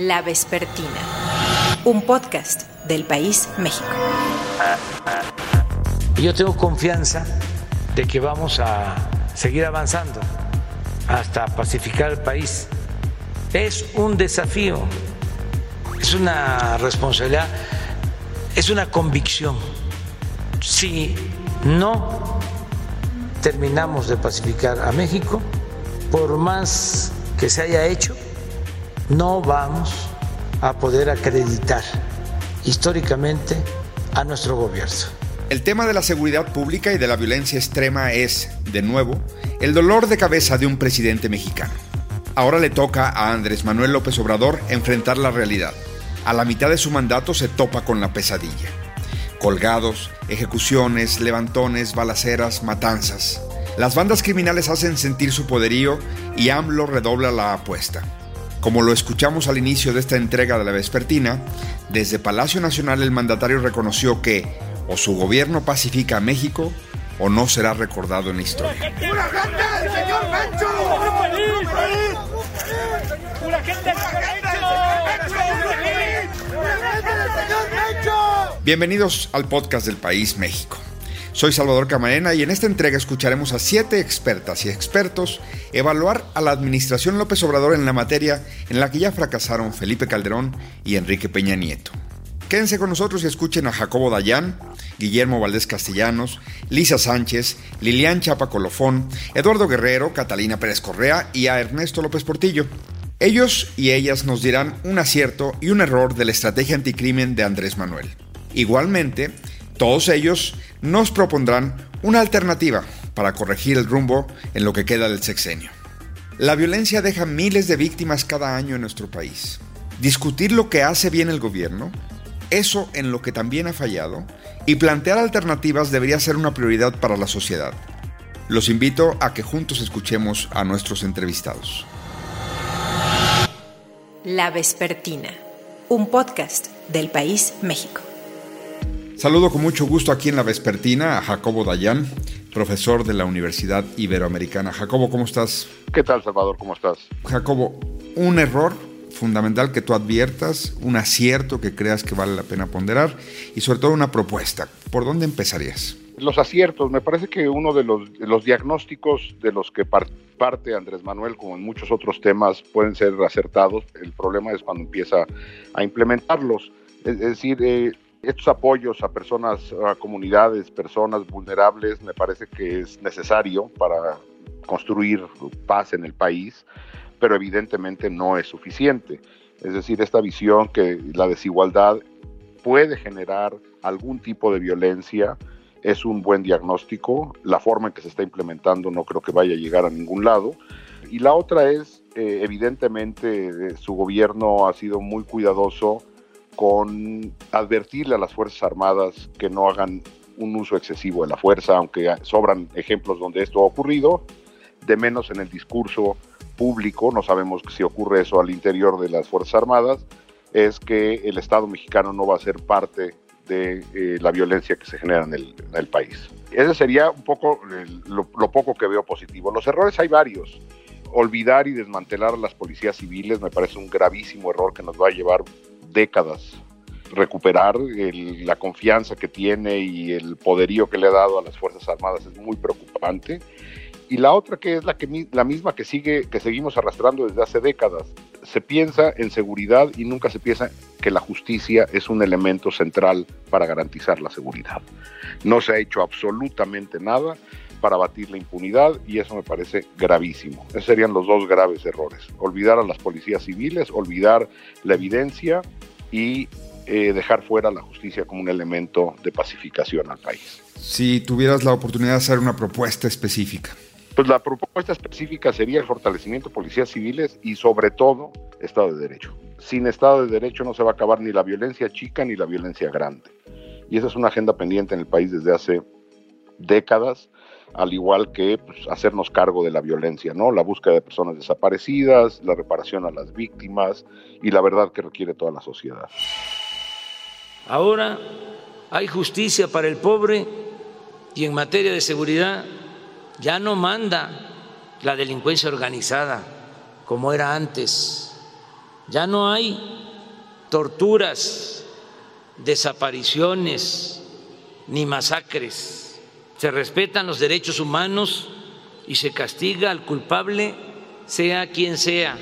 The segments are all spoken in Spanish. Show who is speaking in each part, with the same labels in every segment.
Speaker 1: La Vespertina, un podcast del País México.
Speaker 2: Yo tengo confianza de que vamos a seguir avanzando hasta pacificar el país. Es un desafío, es una responsabilidad, es una convicción. Si no terminamos de pacificar a México, por más que se haya hecho, no vamos a poder acreditar históricamente a nuestro gobierno.
Speaker 3: El tema de la seguridad pública y de la violencia extrema es, de nuevo, el dolor de cabeza de un presidente mexicano. Ahora le toca a Andrés Manuel López Obrador enfrentar la realidad. A la mitad de su mandato se topa con la pesadilla. Colgados, ejecuciones, levantones, balaceras, matanzas. Las bandas criminales hacen sentir su poderío y AMLO redobla la apuesta. Como lo escuchamos al inicio de esta entrega de la vespertina, desde Palacio Nacional el mandatario reconoció que o su gobierno pacifica a México o no será recordado en la historia. Bienvenidos al podcast del País México. Soy Salvador Camarena y en esta entrega escucharemos a siete expertas y expertos evaluar a la administración López Obrador en la materia en la que ya fracasaron Felipe Calderón y Enrique Peña Nieto. Quédense con nosotros y escuchen a Jacobo Dayán, Guillermo Valdés Castellanos, Lisa Sánchez, Lilian Chapa Colofón, Eduardo Guerrero, Catalina Pérez Correa y a Ernesto López Portillo. Ellos y ellas nos dirán un acierto y un error de la estrategia anticrimen de Andrés Manuel. Igualmente, todos ellos nos propondrán una alternativa para corregir el rumbo en lo que queda del sexenio. La violencia deja miles de víctimas cada año en nuestro país. Discutir lo que hace bien el gobierno, eso en lo que también ha fallado, y plantear alternativas debería ser una prioridad para la sociedad. Los invito a que juntos escuchemos a nuestros entrevistados.
Speaker 1: La Vespertina, un podcast del País México.
Speaker 3: Saludo con mucho gusto aquí en la Vespertina a Jacobo Dayan, profesor de la Universidad Iberoamericana. Jacobo, ¿cómo estás?
Speaker 4: ¿Qué tal, Salvador? ¿Cómo estás?
Speaker 3: Jacobo, un error fundamental que tú adviertas, un acierto que creas que vale la pena ponderar y sobre todo una propuesta. ¿Por dónde empezarías?
Speaker 4: Los aciertos, me parece que uno de los, de los diagnósticos de los que parte Andrés Manuel, como en muchos otros temas, pueden ser acertados. El problema es cuando empieza a implementarlos. Es, decir, eh, estos apoyos a personas, a comunidades, personas vulnerables, me parece que es necesario para construir paz en el país, pero evidentemente no es suficiente. Es decir, esta visión que la desigualdad puede generar algún tipo de violencia es un buen diagnóstico. La forma en que se está implementando no creo que vaya a llegar a ningún lado. Y la otra es, eh, evidentemente, eh, su gobierno ha sido muy cuidadoso con advertirle a las Fuerzas Armadas que no hagan un uso excesivo de la fuerza, aunque sobran ejemplos donde esto ha ocurrido, de menos en el discurso público, no sabemos si ocurre eso al interior de las Fuerzas Armadas, es que el Estado mexicano no va a ser parte de eh, la violencia que se genera en el, país. Ese sería un poco lo, lo, poco que veo positivo. Los errores hay varios. Olvidar y desmantelar a las policías civiles me parece un gravísimo error que nos va a llevar décadas recuperar la confianza que tiene y el poderío que le ha dado a las Fuerzas Armadas es muy preocupante. Y la otra que es la, que, la misma que, sigue, que seguimos arrastrando desde hace décadas. Se piensa en seguridad y nunca se piensa que la justicia es un elemento central para garantizar la seguridad. No se ha hecho absolutamente nada para batir la impunidad y eso me parece gravísimo. Esos serían los dos graves errores. Olvidar a las policías civiles, olvidar la evidencia y eh, dejar fuera la justicia como un elemento de pacificación al país.
Speaker 3: Si tuvieras la oportunidad de hacer una propuesta específica.
Speaker 4: Pues la propuesta específica sería el fortalecimiento de policías civiles y sobre todo Estado de Derecho. Sin Estado de Derecho no se va a acabar ni la violencia chica ni la violencia grande. Y esa es una agenda pendiente en el país desde hace décadas al igual que pues, hacernos cargo de la violencia, ¿no? La búsqueda de personas desaparecidas, la reparación a las víctimas y la verdad que requiere toda la sociedad.
Speaker 2: Ahora hay justicia para el pobre y en materia de seguridad ya no manda la delincuencia organizada como era antes. Ya no hay torturas, desapariciones ni masacres. Se respetan los derechos humanos y se castiga al culpable, sea quien sea.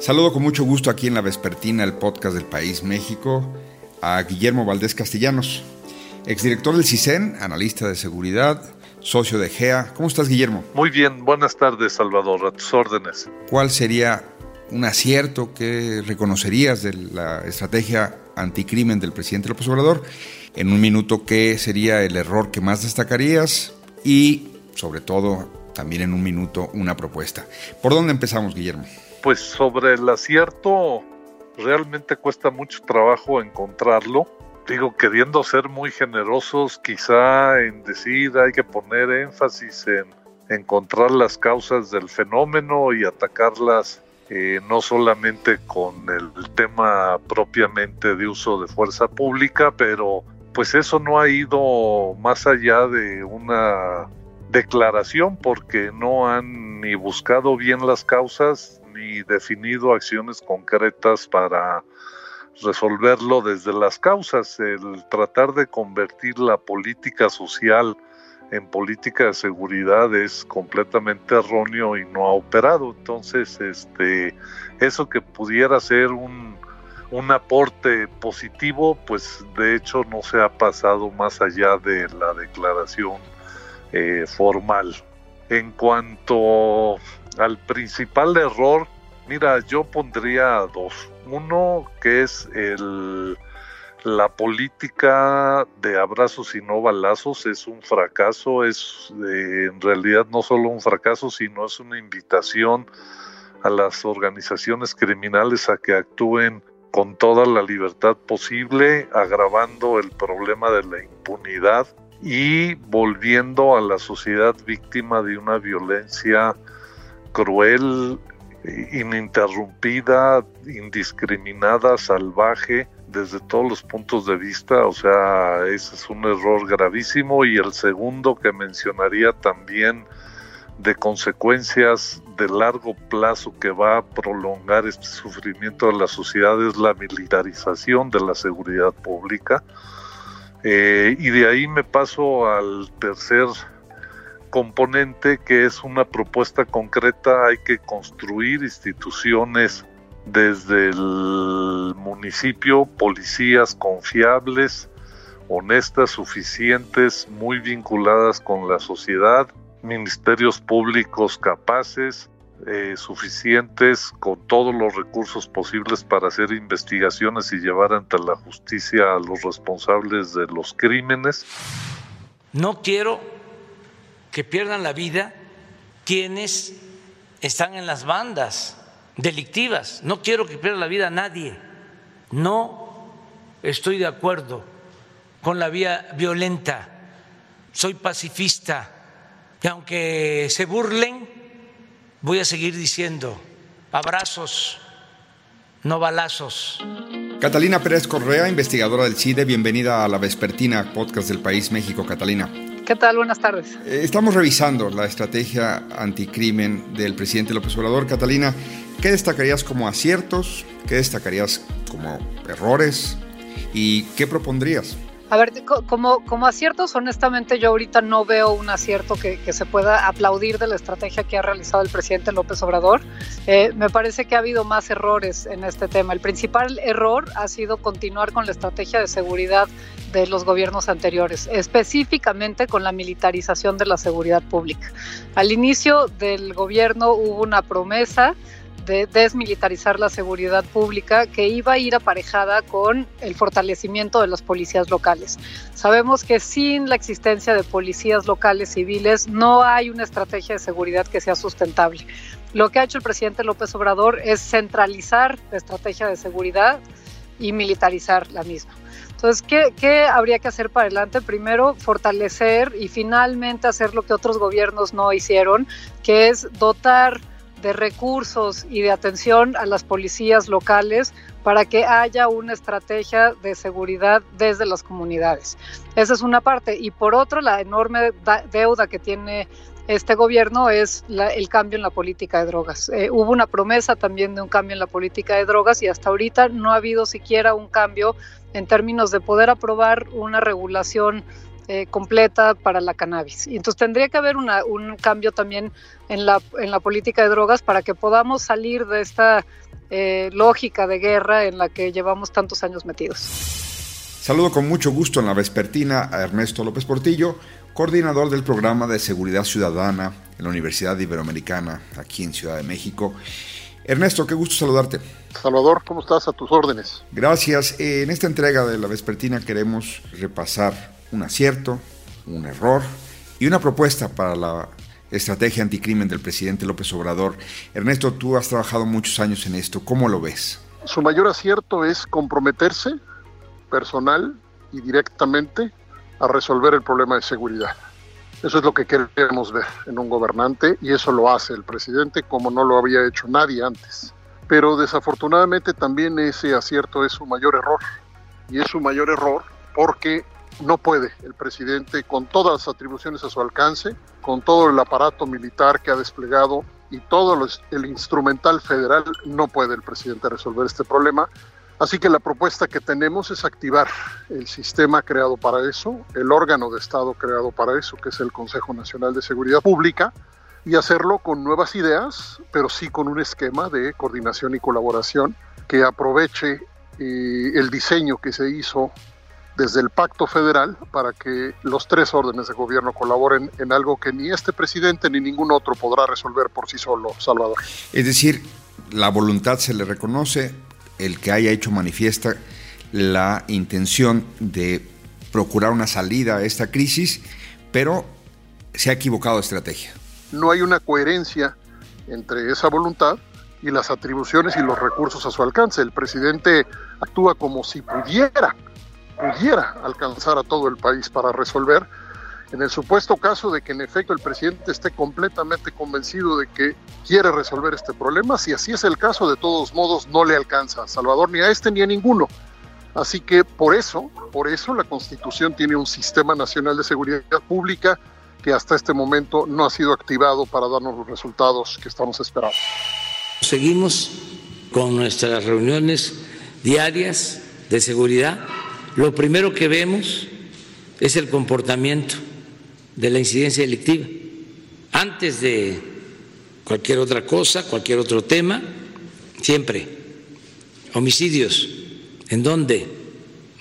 Speaker 3: Saludo con mucho gusto aquí en la Vespertina, el podcast del País México, a Guillermo Valdés Castellanos, exdirector del CISEN, analista de seguridad, socio de GEA. ¿Cómo estás, Guillermo?
Speaker 5: Muy bien, buenas tardes, Salvador, a tus órdenes.
Speaker 3: ¿Cuál sería un acierto que reconocerías de la estrategia anticrimen del presidente López Obrador? En un minuto, ¿qué sería el error que más destacarías? Y, sobre todo, también en un minuto, una propuesta. ¿Por dónde empezamos, Guillermo?
Speaker 5: Pues sobre el acierto, realmente cuesta mucho trabajo encontrarlo. Digo, queriendo ser muy generosos, quizá en decir hay que poner énfasis en encontrar las causas del fenómeno y atacarlas eh, no solamente con el tema propiamente de uso de fuerza pública, pero pues eso no ha ido más allá de una declaración porque no han ni buscado bien las causas ni definido acciones concretas para resolverlo desde las causas. El tratar de convertir la política social en política de seguridad es completamente erróneo y no ha operado. Entonces, este, eso que pudiera ser un, un aporte positivo, pues de hecho no se ha pasado más allá de la declaración eh, formal. En cuanto al principal error, mira, yo pondría dos. Uno que es el, la política de abrazos y no balazos es un fracaso, es eh, en realidad no solo un fracaso, sino es una invitación a las organizaciones criminales a que actúen con toda la libertad posible, agravando el problema de la impunidad y volviendo a la sociedad víctima de una violencia cruel, ininterrumpida, indiscriminada, salvaje, desde todos los puntos de vista, o sea, ese es un error gravísimo. Y el segundo que mencionaría también de consecuencias de largo plazo que va a prolongar este sufrimiento de la sociedad es la militarización de la seguridad pública. Eh, y de ahí me paso al tercer componente que es una propuesta concreta, hay que construir instituciones desde el municipio, policías confiables, honestas, suficientes, muy vinculadas con la sociedad, ministerios públicos capaces, eh, suficientes, con todos los recursos posibles para hacer investigaciones y llevar ante la justicia a los responsables de los crímenes.
Speaker 2: No quiero que pierdan la vida quienes están en las bandas delictivas. No quiero que pierda la vida nadie. No estoy de acuerdo con la vía violenta. Soy pacifista. Y aunque se burlen, voy a seguir diciendo abrazos, no balazos.
Speaker 3: Catalina Pérez Correa, investigadora del CIDE, bienvenida a la Vespertina, podcast del País México. Catalina.
Speaker 6: ¿Qué tal? Buenas tardes.
Speaker 3: Eh, estamos revisando la estrategia anticrimen del presidente López Obrador. Catalina, ¿qué destacarías como aciertos? ¿Qué destacarías como errores? ¿Y qué propondrías?
Speaker 6: A ver, como, como aciertos, honestamente yo ahorita no veo un acierto que, se pueda aplaudir de la estrategia que ha realizado el presidente López Obrador. Eh, me parece que ha habido más errores en este tema. El principal error ha sido continuar con la estrategia de seguridad de los gobiernos anteriores, específicamente con la militarización de la seguridad pública. Al inicio del gobierno hubo una promesa de desmilitarizar la seguridad pública que iba a ir aparejada con el fortalecimiento de las policías locales. Sabemos que sin la existencia de policías locales civiles no hay una estrategia de seguridad que sea sustentable. Lo que ha hecho el presidente López Obrador es centralizar la estrategia de seguridad y militarizar la misma. Entonces, ¿qué, ¿qué, habría que hacer para adelante? Primero, fortalecer y finalmente hacer lo que otros gobiernos no hicieron, que es dotar de recursos y de atención a las policías locales para que haya una estrategia de seguridad desde las comunidades. Esa es una parte. Y por otro, la enorme deuda que tiene este gobierno es el cambio en la política de drogas. Eh, hubo una promesa también de un cambio en la política de drogas y hasta ahorita no ha habido siquiera un cambio en términos de poder aprobar una regulación eh, completa para la cannabis. Y entonces tendría que haber un cambio también en la, en la política de drogas para que podamos salir de esta eh, lógica de guerra en la que llevamos tantos años metidos.
Speaker 3: Saludo con mucho gusto en la vespertina a Ernesto López Portillo, coordinador del programa de seguridad ciudadana en la Universidad Iberoamericana, aquí en Ciudad de México. Ernesto, qué gusto saludarte.
Speaker 7: Salvador, ¿cómo estás? A tus órdenes.
Speaker 3: Gracias. En esta entrega de la vespertina queremos repasar un acierto, un error y una propuesta para la estrategia anticrimen del presidente López Obrador. Ernesto, tú has trabajado muchos años en esto. ¿Cómo lo ves?
Speaker 7: Su mayor acierto es comprometerse personal y directamente a resolver el problema de seguridad. Eso es lo que queremos ver en un gobernante y eso lo hace el presidente como no lo había hecho nadie antes. Pero desafortunadamente también ese acierto es su mayor error. Y es su mayor error porque no puede el presidente, con todas las atribuciones a su alcance, con todo el aparato militar que ha desplegado y todo el instrumental federal, no puede el presidente resolver este problema. Así que la propuesta que tenemos es activar el sistema creado para eso, el órgano de Estado creado para eso, que es el Consejo Nacional de Seguridad Pública, y hacerlo con nuevas ideas, pero sí con un esquema de coordinación y colaboración que aproveche eh, el diseño que se hizo desde el pacto federal para que los tres órdenes de gobierno colaboren en algo que ni este presidente ni ningún otro podrá resolver por sí solo, Salvador.
Speaker 3: Es decir, la voluntad se le reconoce, el que haya hecho manifiesta la intención de procurar una salida a esta crisis, pero se ha equivocado de estrategia.
Speaker 7: No hay una coherencia entre esa voluntad y las atribuciones y los recursos a su alcance. El presidente actúa como si pudiera, pudiera alcanzar a todo el país para resolver en el supuesto caso de que en efecto el presidente esté completamente convencido de que quiere resolver este problema, si así es el caso, de todos modos no le alcanza a Salvador ni a este ni a ninguno. Así que por eso, por eso la Constitución tiene un sistema nacional de seguridad pública que hasta este momento no ha sido activado para darnos los resultados que estamos esperando.
Speaker 2: Seguimos con nuestras reuniones diarias de seguridad. Lo primero que vemos es el comportamiento de la incidencia delictiva. Antes de cualquier otra cosa, cualquier otro tema, siempre homicidios, ¿en dónde?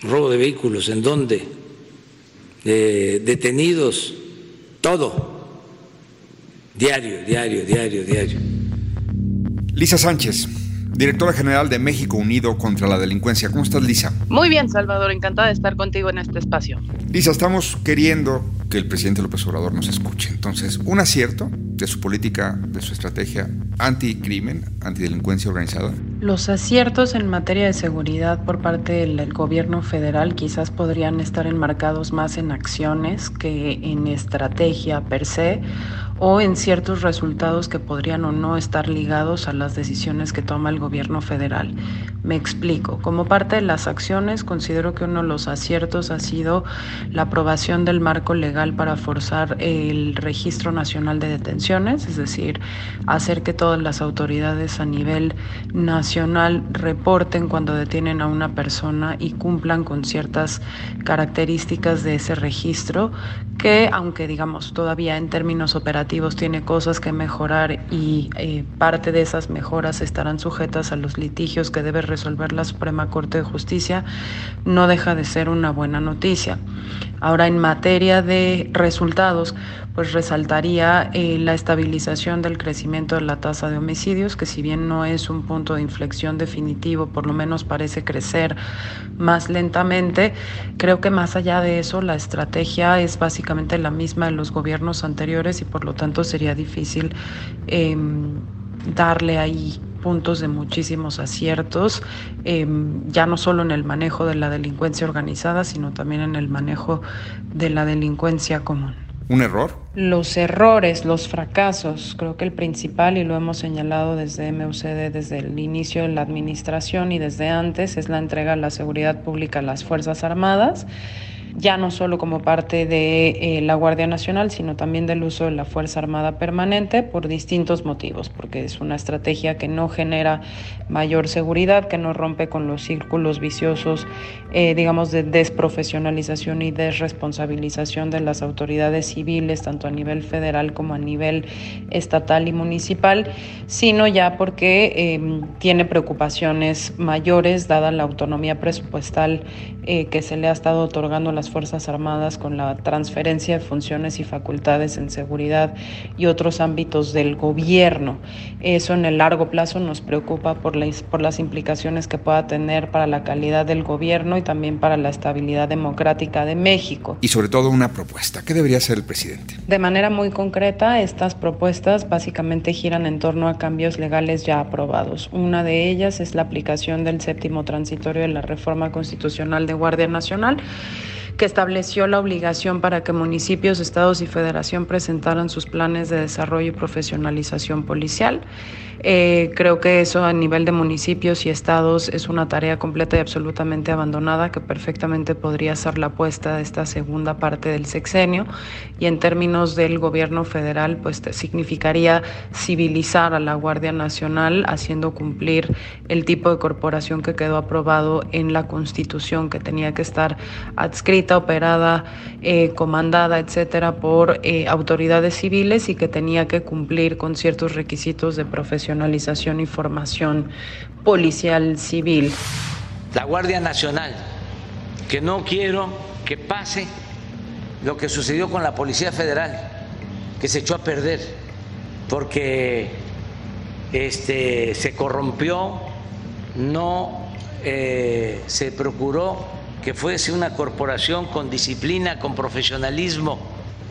Speaker 2: Robo de vehículos, ¿en dónde? detenidos, todo. Diario, diario, diario, diario.
Speaker 3: Lisa Sánchez, directora general de México Unido contra la Delincuencia. ¿Cómo estás, Lisa?
Speaker 8: Muy bien, Salvador, encantada de estar contigo en este espacio.
Speaker 3: Lisa, estamos queriendo que el presidente López Obrador nos escuche. Entonces, un acierto de su política, de su estrategia anticrimen, antidelincuencia organizada.
Speaker 9: Los aciertos en materia de seguridad por parte del gobierno federal quizás podrían estar enmarcados más en acciones que en estrategia per se o en ciertos resultados que podrían o no estar ligados a las decisiones que toma el gobierno federal. Me explico. Como parte de las acciones, considero que uno de los aciertos ha sido la aprobación del marco legal para forzar el registro nacional de es decir, hacer que todas las autoridades a nivel nacional reporten cuando detienen a una persona y cumplan con ciertas características de ese registro, que aunque digamos todavía en términos operativos tiene cosas que mejorar y eh, parte de esas mejoras estarán sujetas a los litigios que debe resolver la Suprema Corte de Justicia, no deja de ser una buena noticia. Ahora, en materia de resultados, pues resaltaría eh, la estabilización del crecimiento de la tasa de homicidios, que si bien no es un punto de inflexión definitivo, por lo menos parece crecer más lentamente. Creo que más allá de eso, la estrategia es básicamente la misma de los gobiernos anteriores y por lo tanto sería difícil em, darle ahí puntos de muchísimos aciertos, em, ya no solo en el manejo de la delincuencia organizada, sino también en el manejo de la delincuencia común.
Speaker 3: ¿Un error?
Speaker 9: Los errores, los fracasos, creo que el principal, y lo hemos señalado desde MUCD desde el inicio de la administración y desde antes, es la entrega de la seguridad pública a las Fuerzas Armadas ya no solo como parte de eh, la Guardia Nacional, sino también del uso de la Fuerza Armada Permanente por distintos motivos, porque es una estrategia que no genera mayor seguridad, que no rompe con los círculos viciosos, eh, digamos, de desprofesionalización y desresponsabilización de las autoridades civiles, tanto a nivel federal como a nivel estatal y municipal, sino ya porque em, tiene preocupaciones mayores, dada la autonomía presupuestal eh, que se le ha estado otorgando las Fuerzas Armadas con la transferencia de funciones y facultades en seguridad y otros ámbitos del gobierno. Eso en el largo plazo nos preocupa por, por las implicaciones que pueda tener para la calidad del gobierno y también para la estabilidad democrática de México.
Speaker 3: Y sobre todo una propuesta. ¿Qué debería hacer el presidente?
Speaker 9: De manera muy concreta, estas propuestas básicamente giran en torno a cambios legales ya aprobados. Una de ellas es la aplicación del séptimo transitorio de la reforma constitucional de Guardia Nacional que estableció la obligación para que municipios, estados y federación presentaran sus planes de desarrollo y profesionalización policial. Eh, creo que eso a nivel de municipios y estados es una tarea completa y absolutamente abandonada que perfectamente podría ser la apuesta de esta segunda parte del sexenio y en términos del gobierno federal pues significaría civilizar a la Guardia Nacional haciendo cumplir el tipo de corporación que quedó aprobado en la Constitución que tenía que estar adscrita, operada, eh, comandada, etcétera, por eh, autoridades civiles y que tenía que cumplir con ciertos requisitos de profesionalidad y formación policial civil.
Speaker 2: La Guardia Nacional, que no quiero que pase lo que sucedió con la Policía Federal, que se echó a perder porque este, se corrompió, no eh, se procuró que fuese una corporación con disciplina, con profesionalismo.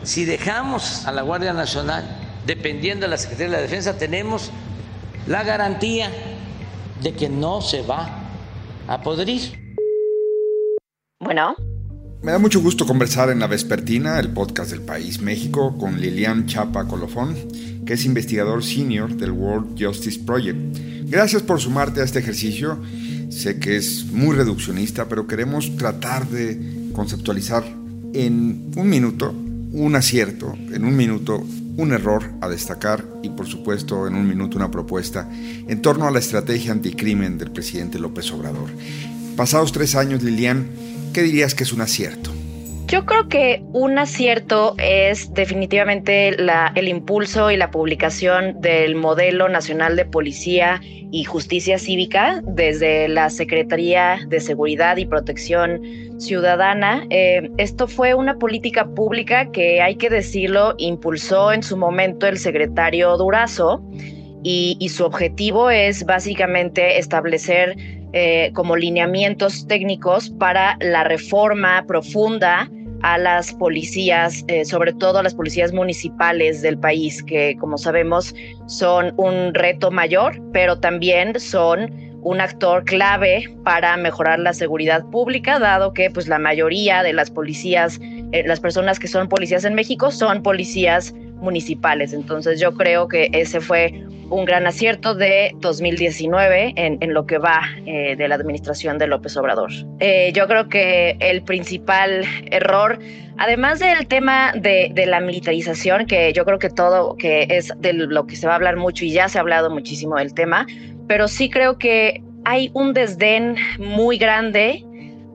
Speaker 2: Si dejamos a la Guardia Nacional dependiendo de la Secretaría de la Defensa, tenemos la garantía de que no se va a podrir.
Speaker 8: Bueno.
Speaker 3: Me da mucho gusto conversar en La Vespertina, el podcast del País México, con Lilian Chapa Colofón, que es investigador senior del World Justice Project. Gracias por sumarte a este ejercicio. Sé que es muy reduccionista, pero queremos tratar de conceptualizar en un minuto un acierto, en un minuto un error a destacar y por supuesto en un minuto una propuesta en torno a la estrategia anticrimen del presidente López Obrador. Pasados tres años, Lilian, ¿qué dirías que es un acierto?
Speaker 8: Yo creo que un acierto es definitivamente el impulso y la publicación del modelo nacional de policía y justicia cívica desde la Secretaría de Seguridad y Protección Ciudadana. Eh, esto fue una política pública que, hay que decirlo, impulsó en su momento el secretario Durazo y su objetivo es básicamente establecer eh, como lineamientos técnicos para la reforma profunda a las policías, eh, sobre todo a las policías municipales del país, que como sabemos son un reto mayor, pero también son un actor clave para mejorar la seguridad pública, dado que pues la mayoría de las policías, eh, las personas que son policías en México son policías municipales. Entonces yo creo que ese fue un gran acierto de 2019 en, lo que va eh, de la administración de López Obrador. Eh, yo creo que el principal error, además del tema de, de, la militarización, que yo creo que todo, que es de lo que se va a hablar mucho y ya se ha hablado muchísimo del tema, pero sí creo que hay un desdén muy grande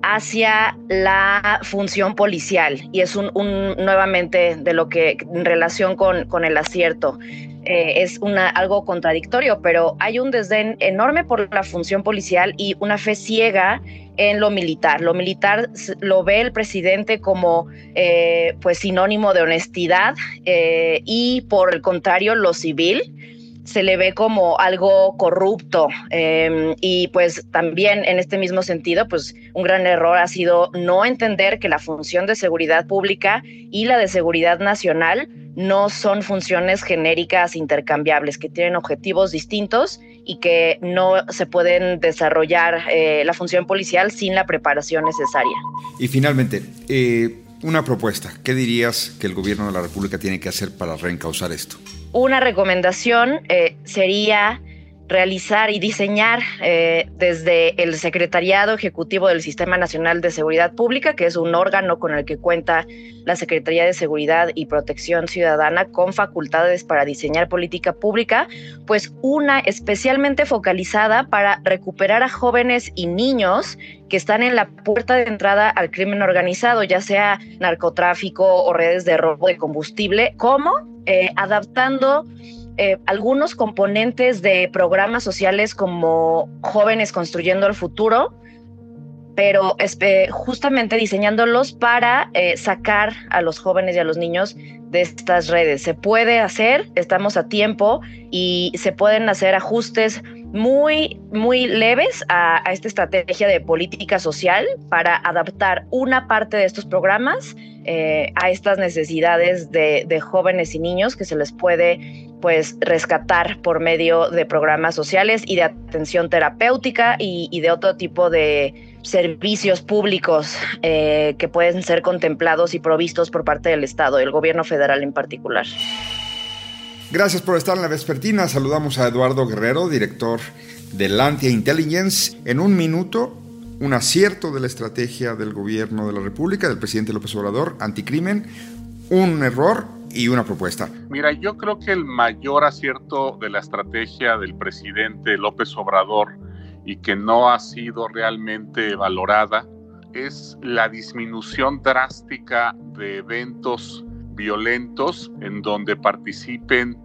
Speaker 8: hacia la función policial y es un, nuevamente de lo que en relación con, con el acierto eh, es una, algo contradictorio, pero hay un desdén enorme por la función policial y una fe ciega en lo militar. Lo militar lo ve el presidente como eh, pues sinónimo de honestidad eh, y por el contrario lo civil se le ve como algo corrupto em, y pues también en este mismo sentido pues un gran error ha sido no entender que la función de seguridad pública y la de seguridad nacional no son funciones genéricas intercambiables que tienen objetivos distintos y que no se pueden desarrollar eh, la función policial sin la preparación necesaria.
Speaker 3: Y finalmente, eh, una propuesta. ¿Qué dirías que el gobierno de la República tiene que hacer para reencauzar esto?
Speaker 8: Una recomendación eh, sería realizar y diseñar eh, desde el Secretariado Ejecutivo del Sistema Nacional de Seguridad Pública, que es un órgano con el que cuenta la Secretaría de Seguridad y Protección Ciudadana con facultades para diseñar política pública, pues una especialmente focalizada para recuperar a jóvenes y niños que están en la puerta de entrada al crimen organizado, ya sea narcotráfico o redes de robo de combustible, como eh, adaptando eh, algunos componentes de programas sociales como Jóvenes Construyendo el Futuro, pero justamente diseñándolos para eh, sacar a los jóvenes y a los niños de estas redes. Se puede hacer, estamos a tiempo y se pueden hacer ajustes muy, muy leves a, esta estrategia de política social para adaptar una parte de estos programas eh, a estas necesidades de, jóvenes y niños que se les puede pues rescatar por medio de programas sociales y de atención terapéutica y de otro tipo de servicios públicos eh, que pueden ser contemplados y provistos por parte del Estado, el gobierno federal en particular.
Speaker 3: Gracias por estar en la vespertina. Saludamos a Eduardo Guerrero, director de Lantia Intelligence. En un minuto, un acierto de la estrategia del gobierno de la República, del presidente López Obrador, anticrimen, un error y una propuesta.
Speaker 10: Mira, yo creo que el mayor acierto de la estrategia del presidente López Obrador y que no ha sido realmente valorada es la disminución drástica de eventos violentos en donde participen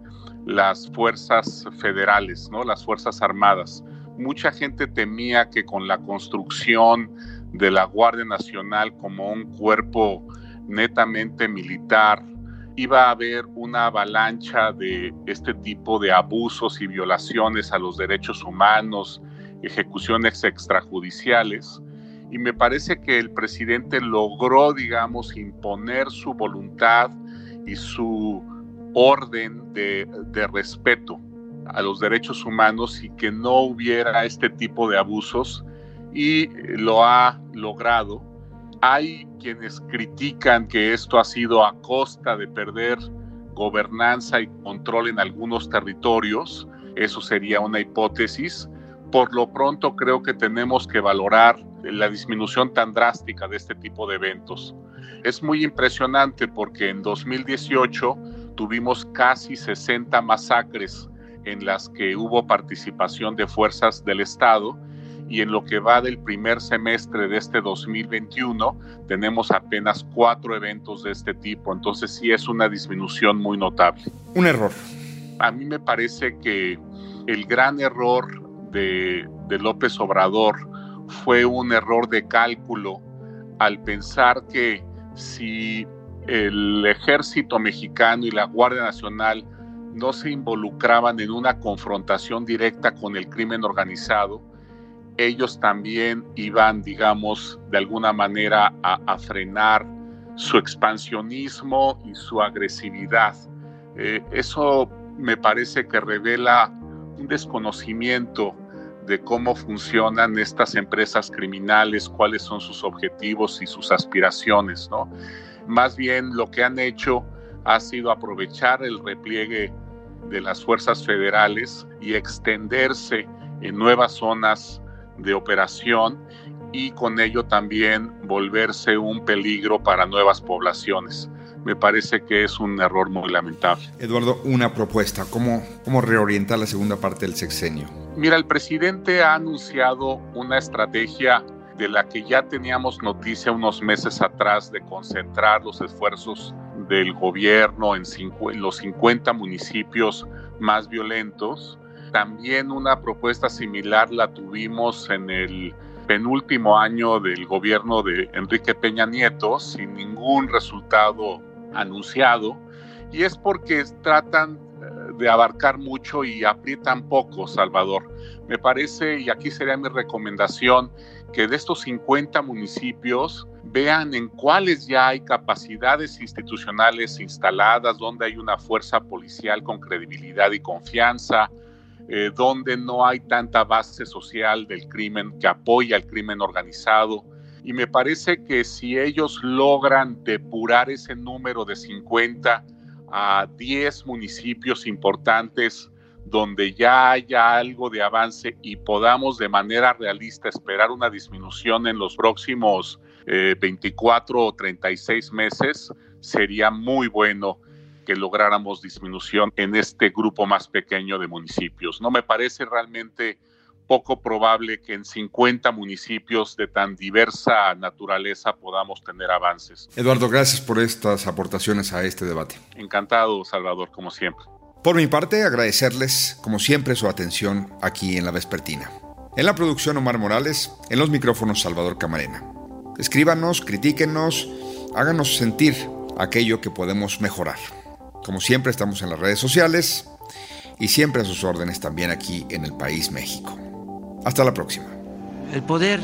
Speaker 10: las fuerzas federales, ¿no? las fuerzas armadas. Mucha gente temía que con la construcción de la Guardia Nacional como un cuerpo netamente militar, iba a haber una avalancha de este tipo de abusos y violaciones a los derechos humanos, ejecuciones extrajudiciales y me parece que el presidente logró, digamos, imponer su voluntad y su orden de, respeto a los derechos humanos y que no hubiera este tipo de abusos y lo ha logrado. Hay quienes critican que esto ha sido a costa de perder gobernanza y control en algunos territorios. Eso sería una hipótesis por lo pronto creo que tenemos que valorar la disminución tan drástica de este tipo de eventos. Es muy impresionante porque en 2018 tuvimos casi 60 masacres en las que hubo participación de fuerzas del Estado y en lo que va del primer semestre de este 2021 tenemos apenas cuatro eventos de este tipo, entonces sí es una disminución muy notable.
Speaker 3: Un error.
Speaker 10: A mí me parece que el gran error de, López Obrador fue un error de cálculo al pensar que si el ejército mexicano y la Guardia Nacional no se involucraban en una confrontación directa con el crimen organizado, ellos también iban, digamos, de alguna manera a, frenar su expansionismo y su agresividad. Eh, eso me parece que revela un desconocimiento de cómo funcionan estas empresas criminales, cuáles son sus objetivos y sus aspiraciones, ¿no? Más bien lo que han hecho ha sido aprovechar el repliegue de las fuerzas federales y extenderse en nuevas zonas de operación y con ello también volverse un peligro para nuevas poblaciones me parece que es un error muy lamentable.
Speaker 3: Eduardo, una propuesta, ¿cómo, cómo reorientar la segunda parte del sexenio?
Speaker 10: Mira, el presidente ha anunciado una estrategia de la que ya teníamos noticia unos meses atrás de concentrar los esfuerzos del gobierno en, en los 50 municipios más violentos. También una propuesta similar la tuvimos en el penúltimo año del gobierno de Enrique Peña Nieto, sin ningún resultado anunciado y es porque tratan eh, de abarcar mucho y aprietan poco, Salvador. Me parece, y aquí sería mi recomendación, que de estos 50 municipios vean en cuáles ya hay capacidades institucionales instaladas, donde hay una fuerza policial con credibilidad y confianza, eh, donde no hay tanta base social del crimen que apoya el crimen organizado, y me parece que si ellos logran depurar ese número de 50 a 10 municipios importantes donde ya haya algo de avance y podamos de manera realista esperar una disminución en los próximos 24 eh, o 36 meses, sería muy bueno que lográramos disminución en este grupo más pequeño de municipios. No me parece realmente poco probable que en 50 municipios de tan diversa naturaleza podamos tener avances.
Speaker 3: Eduardo, gracias por estas aportaciones a este debate.
Speaker 10: Encantado, Salvador, como siempre.
Speaker 3: Por mi parte, agradecerles, como siempre, su atención aquí en La Vespertina. En la producción Omar Morales, en los micrófonos Salvador Camarena. Escríbanos, critíquenos, háganos sentir aquello que podemos mejorar. Como siempre estamos en las redes sociales y siempre a sus órdenes también aquí en el país México. Hasta la próxima.
Speaker 2: El poder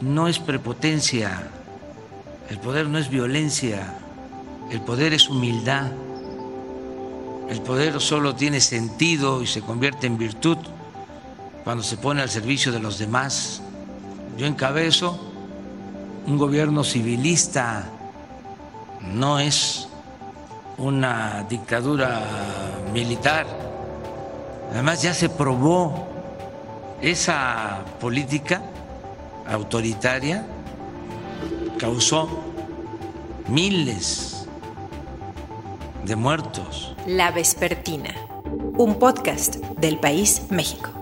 Speaker 2: no es prepotencia, el poder no es violencia, el poder es humildad. El poder solo tiene sentido y se convierte en virtud cuando se pone al servicio de los demás. Yo encabezo un gobierno civilista, no es una dictadura militar. Además ya se probó esa política autoritaria causó miles de muertos.
Speaker 1: La Vespertina, un podcast del país México.